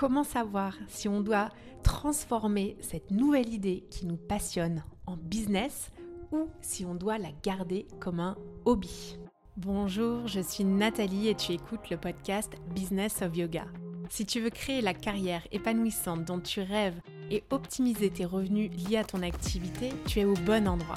Comment savoir si on doit transformer cette nouvelle idée qui nous passionne en business ou si on doit la garder comme un hobby? Bonjour, je suis Nathalie et tu écoutes le podcast Business of Yoga. Si tu veux créer la carrière épanouissante dont tu rêves et optimiser tes revenus liés à ton activité, tu es au bon endroit.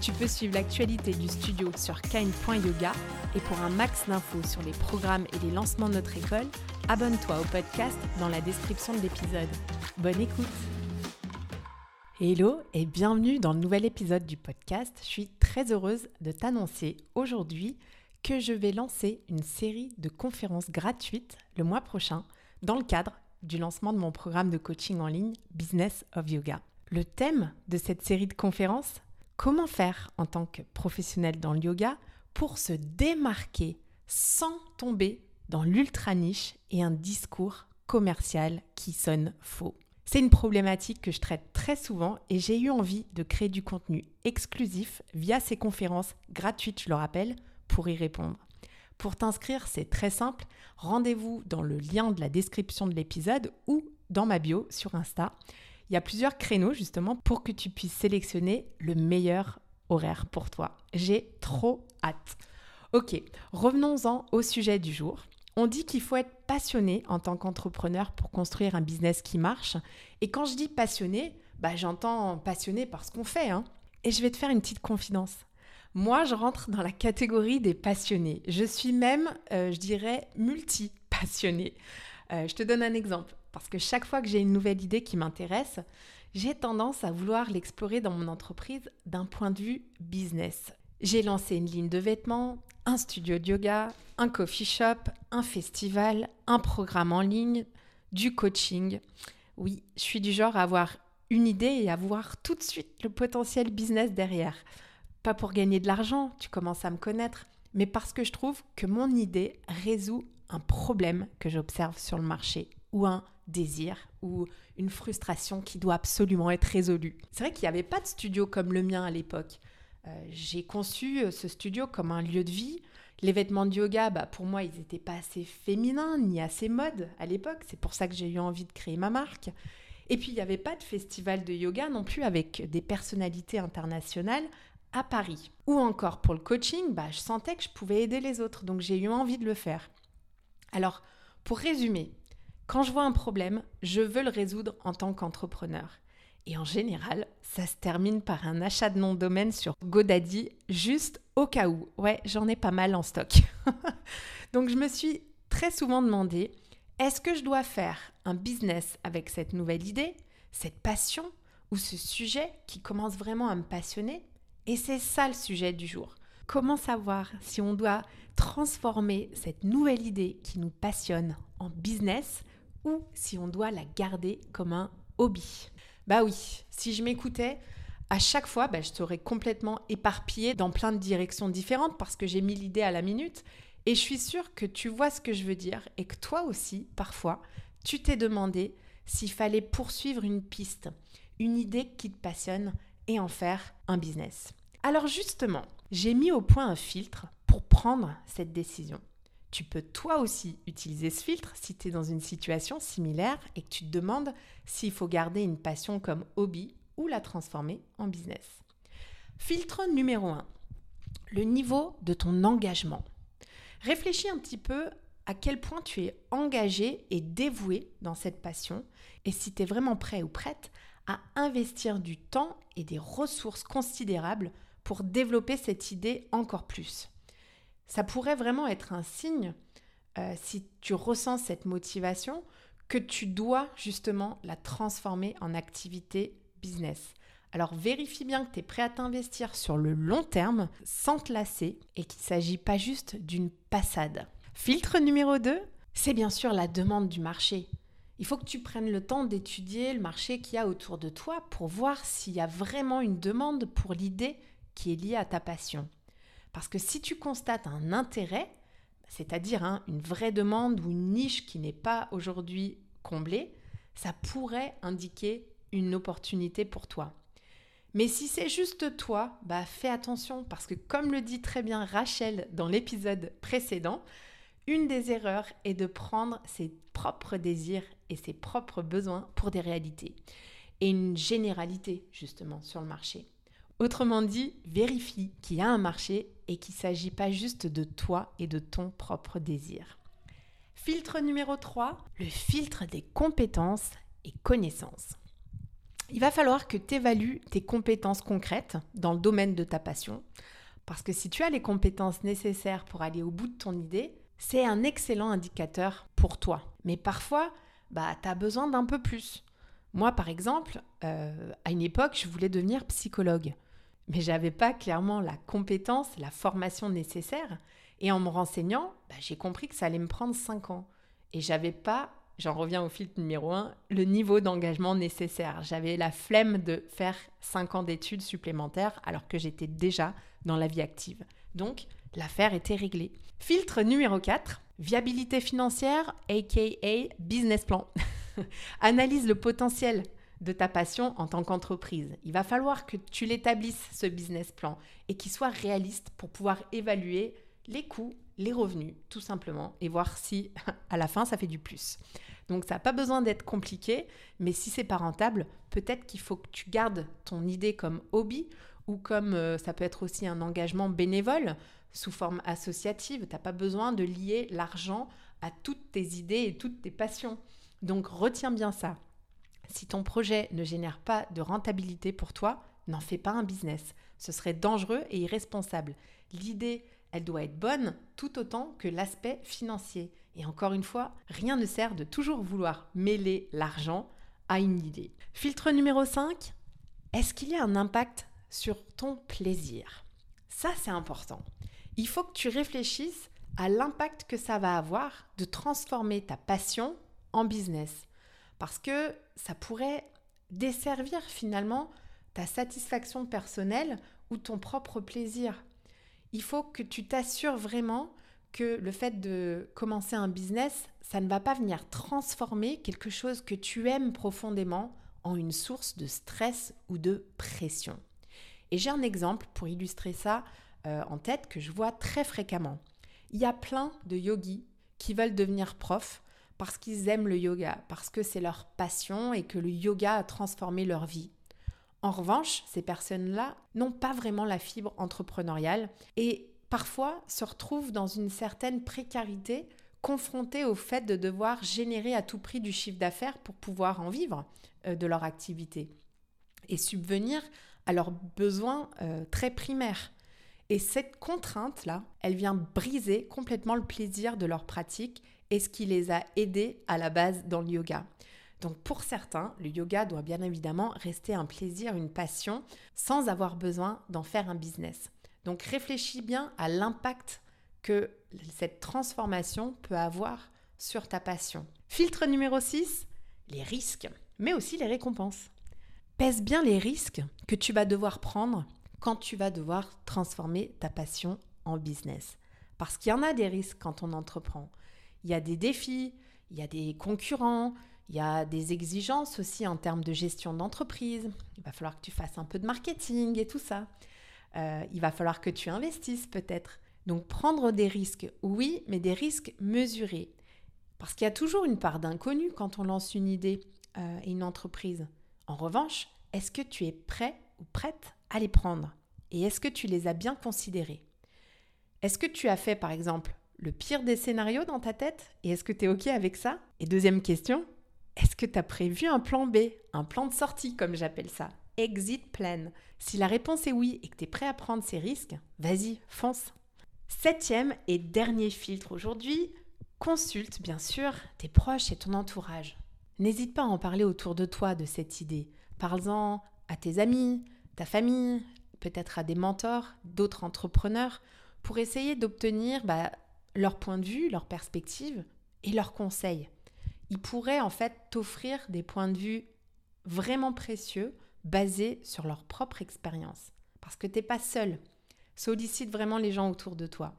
Tu peux suivre l'actualité du studio sur kind.yoga et pour un max d'infos sur les programmes et les lancements de notre école, abonne-toi au podcast dans la description de l'épisode. Bonne écoute Hello et bienvenue dans le nouvel épisode du podcast. Je suis très heureuse de t'annoncer aujourd'hui que je vais lancer une série de conférences gratuites le mois prochain dans le cadre du lancement de mon programme de coaching en ligne Business of Yoga. Le thème de cette série de conférences, Comment faire en tant que professionnel dans le yoga pour se démarquer sans tomber dans l'ultra niche et un discours commercial qui sonne faux C'est une problématique que je traite très souvent et j'ai eu envie de créer du contenu exclusif via ces conférences gratuites, je le rappelle, pour y répondre. Pour t'inscrire, c'est très simple. Rendez-vous dans le lien de la description de l'épisode ou dans ma bio sur Insta. Il y a plusieurs créneaux justement pour que tu puisses sélectionner le meilleur horaire pour toi. J'ai trop hâte. Ok, revenons-en au sujet du jour. On dit qu'il faut être passionné en tant qu'entrepreneur pour construire un business qui marche. Et quand je dis passionné, bah, j'entends passionné parce qu'on fait. Hein. Et je vais te faire une petite confidence. Moi, je rentre dans la catégorie des passionnés. Je suis même, euh, je dirais, multi-passionné. Euh, je te donne un exemple. Parce que chaque fois que j'ai une nouvelle idée qui m'intéresse, j'ai tendance à vouloir l'explorer dans mon entreprise d'un point de vue business. J'ai lancé une ligne de vêtements, un studio de yoga, un coffee shop, un festival, un programme en ligne, du coaching. Oui, je suis du genre à avoir une idée et à voir tout de suite le potentiel business derrière. Pas pour gagner de l'argent, tu commences à me connaître, mais parce que je trouve que mon idée résout un problème que j'observe sur le marché ou un désir ou une frustration qui doit absolument être résolue. C'est vrai qu'il n'y avait pas de studio comme le mien à l'époque. Euh, j'ai conçu euh, ce studio comme un lieu de vie. Les vêtements de yoga, bah, pour moi, ils n'étaient pas assez féminins ni assez mode à l'époque. C'est pour ça que j'ai eu envie de créer ma marque. Et puis, il n'y avait pas de festival de yoga non plus avec des personnalités internationales à Paris. Ou encore pour le coaching, bah, je sentais que je pouvais aider les autres, donc j'ai eu envie de le faire. Alors, pour résumer, quand je vois un problème, je veux le résoudre en tant qu'entrepreneur. Et en général, ça se termine par un achat de nom de domaine sur GoDaddy, juste au cas où. Ouais, j'en ai pas mal en stock. Donc je me suis très souvent demandé, est-ce que je dois faire un business avec cette nouvelle idée, cette passion ou ce sujet qui commence vraiment à me passionner? Et c'est ça le sujet du jour. Comment savoir si on doit transformer cette nouvelle idée qui nous passionne en business ou si on doit la garder comme un hobby. Bah oui, si je m'écoutais, à chaque fois, bah, je serais complètement éparpillée dans plein de directions différentes parce que j'ai mis l'idée à la minute. Et je suis sûre que tu vois ce que je veux dire et que toi aussi, parfois, tu t'es demandé s'il fallait poursuivre une piste, une idée qui te passionne et en faire un business. Alors justement, j'ai mis au point un filtre pour prendre cette décision. Tu peux toi aussi utiliser ce filtre si tu es dans une situation similaire et que tu te demandes s'il faut garder une passion comme hobby ou la transformer en business. Filtre numéro 1. Le niveau de ton engagement. Réfléchis un petit peu à quel point tu es engagé et dévoué dans cette passion et si tu es vraiment prêt ou prête à investir du temps et des ressources considérables pour développer cette idée encore plus ça pourrait vraiment être un signe, euh, si tu ressens cette motivation, que tu dois justement la transformer en activité business. Alors vérifie bien que tu es prêt à t'investir sur le long terme sans te lasser et qu'il ne s'agit pas juste d'une passade. Filtre numéro 2, c'est bien sûr la demande du marché. Il faut que tu prennes le temps d'étudier le marché qu'il y a autour de toi pour voir s'il y a vraiment une demande pour l'idée qui est liée à ta passion. Parce que si tu constates un intérêt, c'est-à-dire hein, une vraie demande ou une niche qui n'est pas aujourd'hui comblée, ça pourrait indiquer une opportunité pour toi. Mais si c'est juste toi, bah fais attention parce que comme le dit très bien Rachel dans l'épisode précédent, une des erreurs est de prendre ses propres désirs et ses propres besoins pour des réalités et une généralité justement sur le marché. Autrement dit, vérifie qu'il y a un marché et qu'il ne s'agit pas juste de toi et de ton propre désir. Filtre numéro 3, le filtre des compétences et connaissances. Il va falloir que tu évalues tes compétences concrètes dans le domaine de ta passion, parce que si tu as les compétences nécessaires pour aller au bout de ton idée, c'est un excellent indicateur pour toi. Mais parfois, bah, tu as besoin d'un peu plus. Moi, par exemple, euh, à une époque, je voulais devenir psychologue mais j'avais pas clairement la compétence, la formation nécessaire. Et en me renseignant, bah, j'ai compris que ça allait me prendre 5 ans. Et j'avais pas, j'en reviens au filtre numéro 1, le niveau d'engagement nécessaire. J'avais la flemme de faire 5 ans d'études supplémentaires alors que j'étais déjà dans la vie active. Donc, l'affaire était réglée. Filtre numéro 4, viabilité financière, aka business plan. Analyse le potentiel de ta passion en tant qu'entreprise. Il va falloir que tu l'établisses, ce business plan, et qu'il soit réaliste pour pouvoir évaluer les coûts, les revenus, tout simplement, et voir si à la fin ça fait du plus. Donc ça n'a pas besoin d'être compliqué, mais si c'est pas rentable, peut-être qu'il faut que tu gardes ton idée comme hobby ou comme euh, ça peut être aussi un engagement bénévole sous forme associative. Tu n'as pas besoin de lier l'argent à toutes tes idées et toutes tes passions. Donc retiens bien ça. Si ton projet ne génère pas de rentabilité pour toi, n'en fais pas un business. Ce serait dangereux et irresponsable. L'idée, elle doit être bonne tout autant que l'aspect financier. Et encore une fois, rien ne sert de toujours vouloir mêler l'argent à une idée. Filtre numéro 5, est-ce qu'il y a un impact sur ton plaisir? Ça, c'est important. Il faut que tu réfléchisses à l'impact que ça va avoir de transformer ta passion en business parce que ça pourrait desservir finalement ta satisfaction personnelle ou ton propre plaisir. Il faut que tu t'assures vraiment que le fait de commencer un business, ça ne va pas venir transformer quelque chose que tu aimes profondément en une source de stress ou de pression. Et j'ai un exemple pour illustrer ça euh, en tête que je vois très fréquemment. Il y a plein de yogis qui veulent devenir profs parce qu'ils aiment le yoga, parce que c'est leur passion et que le yoga a transformé leur vie. En revanche, ces personnes-là n'ont pas vraiment la fibre entrepreneuriale et parfois se retrouvent dans une certaine précarité confrontées au fait de devoir générer à tout prix du chiffre d'affaires pour pouvoir en vivre euh, de leur activité et subvenir à leurs besoins euh, très primaires. Et cette contrainte-là, elle vient briser complètement le plaisir de leur pratique et ce qui les a aidés à la base dans le yoga. Donc pour certains, le yoga doit bien évidemment rester un plaisir, une passion, sans avoir besoin d'en faire un business. Donc réfléchis bien à l'impact que cette transformation peut avoir sur ta passion. Filtre numéro 6, les risques, mais aussi les récompenses. Pèse bien les risques que tu vas devoir prendre quand tu vas devoir transformer ta passion en business. Parce qu'il y en a des risques quand on entreprend il y a des défis, il y a des concurrents, il y a des exigences aussi en termes de gestion d'entreprise. Il va falloir que tu fasses un peu de marketing et tout ça. Euh, il va falloir que tu investisses peut-être. Donc prendre des risques, oui, mais des risques mesurés. Parce qu'il y a toujours une part d'inconnu quand on lance une idée euh, et une entreprise. En revanche, est-ce que tu es prêt ou prête à les prendre Et est-ce que tu les as bien considérés? Est-ce que tu as fait par exemple le pire des scénarios dans ta tête? Et est-ce que tu es OK avec ça? Et deuxième question, est-ce que tu as prévu un plan B, un plan de sortie comme j'appelle ça? Exit plan. Si la réponse est oui et que tu es prêt à prendre ces risques, vas-y, fonce. Septième et dernier filtre aujourd'hui, consulte bien sûr tes proches et ton entourage. N'hésite pas à en parler autour de toi de cette idée. Parle-en à tes amis, ta famille, peut-être à des mentors, d'autres entrepreneurs, pour essayer d'obtenir bah, leur point de vue, leur perspective et leurs conseils. ils pourraient en fait t'offrir des points de vue vraiment précieux basés sur leur propre expérience. Parce que tu n'es pas seul. Sollicite vraiment les gens autour de toi.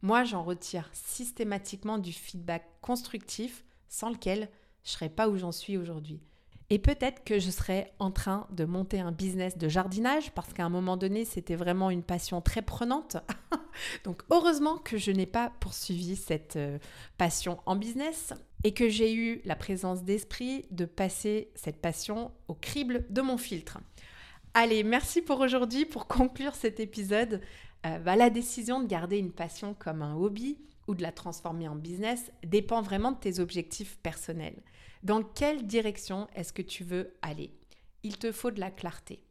Moi, j'en retire systématiquement du feedback constructif sans lequel je ne serais pas où j'en suis aujourd'hui. Et peut-être que je serais en train de monter un business de jardinage parce qu'à un moment donné, c'était vraiment une passion très prenante. Donc heureusement que je n'ai pas poursuivi cette euh, passion en business et que j'ai eu la présence d'esprit de passer cette passion au crible de mon filtre. Allez, merci pour aujourd'hui. Pour conclure cet épisode, euh, bah, la décision de garder une passion comme un hobby ou de la transformer en business dépend vraiment de tes objectifs personnels. Dans quelle direction est-ce que tu veux aller? Il te faut de la clarté.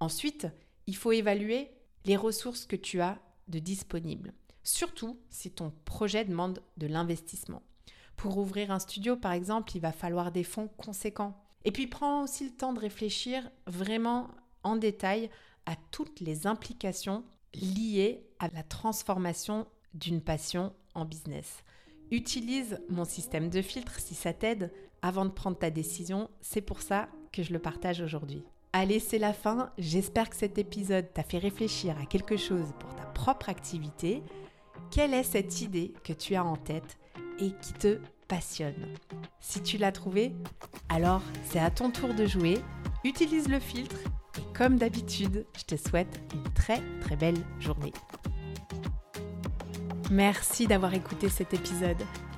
Ensuite, il faut évaluer les ressources que tu as de disponibles, surtout si ton projet demande de l'investissement. Pour ouvrir un studio, par exemple, il va falloir des fonds conséquents. Et puis, prends aussi le temps de réfléchir vraiment en détail à toutes les implications liées à la transformation d'une passion en business. Utilise mon système de filtre si ça t'aide avant de prendre ta décision. C'est pour ça que je le partage aujourd'hui. Allez, c'est la fin. J'espère que cet épisode t'a fait réfléchir à quelque chose pour ta propre activité. Quelle est cette idée que tu as en tête et qui te passionne? Si tu l'as trouvée, alors c'est à ton tour de jouer. Utilise le filtre et comme d'habitude, je te souhaite une très très belle journée. Merci d'avoir écouté cet épisode.